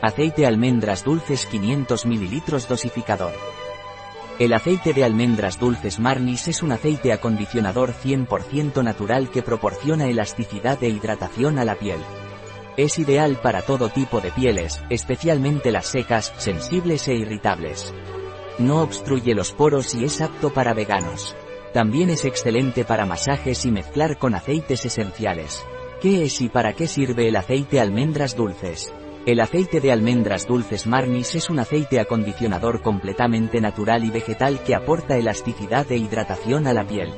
Aceite almendras dulces 500 ml dosificador. El aceite de almendras dulces Marnis es un aceite acondicionador 100% natural que proporciona elasticidad e hidratación a la piel. Es ideal para todo tipo de pieles, especialmente las secas, sensibles e irritables. No obstruye los poros y es apto para veganos. También es excelente para masajes y mezclar con aceites esenciales. ¿Qué es y para qué sirve el aceite almendras dulces? El aceite de almendras dulces Marnis es un aceite acondicionador completamente natural y vegetal que aporta elasticidad e hidratación a la piel.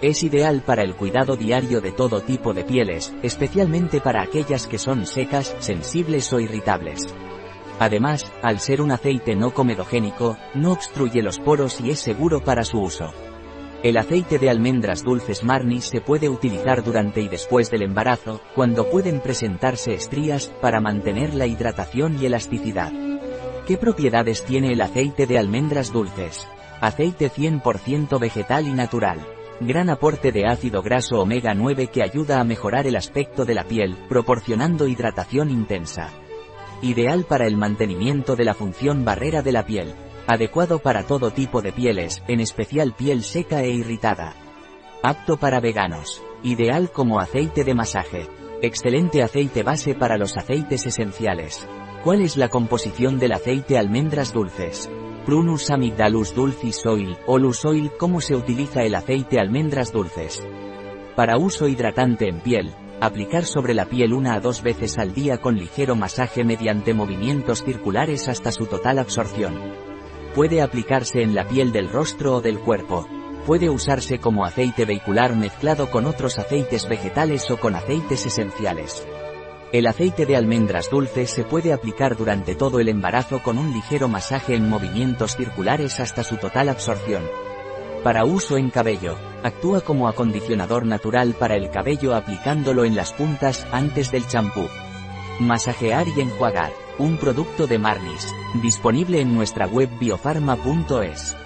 Es ideal para el cuidado diario de todo tipo de pieles, especialmente para aquellas que son secas, sensibles o irritables. Además, al ser un aceite no comedogénico, no obstruye los poros y es seguro para su uso. El aceite de almendras dulces Marnis se puede utilizar durante y después del embarazo, cuando pueden presentarse estrías, para mantener la hidratación y elasticidad. ¿Qué propiedades tiene el aceite de almendras dulces? Aceite 100% vegetal y natural. Gran aporte de ácido graso omega 9 que ayuda a mejorar el aspecto de la piel, proporcionando hidratación intensa. Ideal para el mantenimiento de la función barrera de la piel. Adecuado para todo tipo de pieles, en especial piel seca e irritada. Apto para veganos. Ideal como aceite de masaje. Excelente aceite base para los aceites esenciales. ¿Cuál es la composición del aceite almendras dulces? Prunus amygdalus dulcis oil, o oil ¿Cómo se utiliza el aceite almendras dulces? Para uso hidratante en piel, aplicar sobre la piel una a dos veces al día con ligero masaje mediante movimientos circulares hasta su total absorción. Puede aplicarse en la piel del rostro o del cuerpo. Puede usarse como aceite vehicular mezclado con otros aceites vegetales o con aceites esenciales. El aceite de almendras dulces se puede aplicar durante todo el embarazo con un ligero masaje en movimientos circulares hasta su total absorción. Para uso en cabello, actúa como acondicionador natural para el cabello aplicándolo en las puntas antes del champú. Masajear y enjuagar, un producto de Marnis, disponible en nuestra web biofarma.es.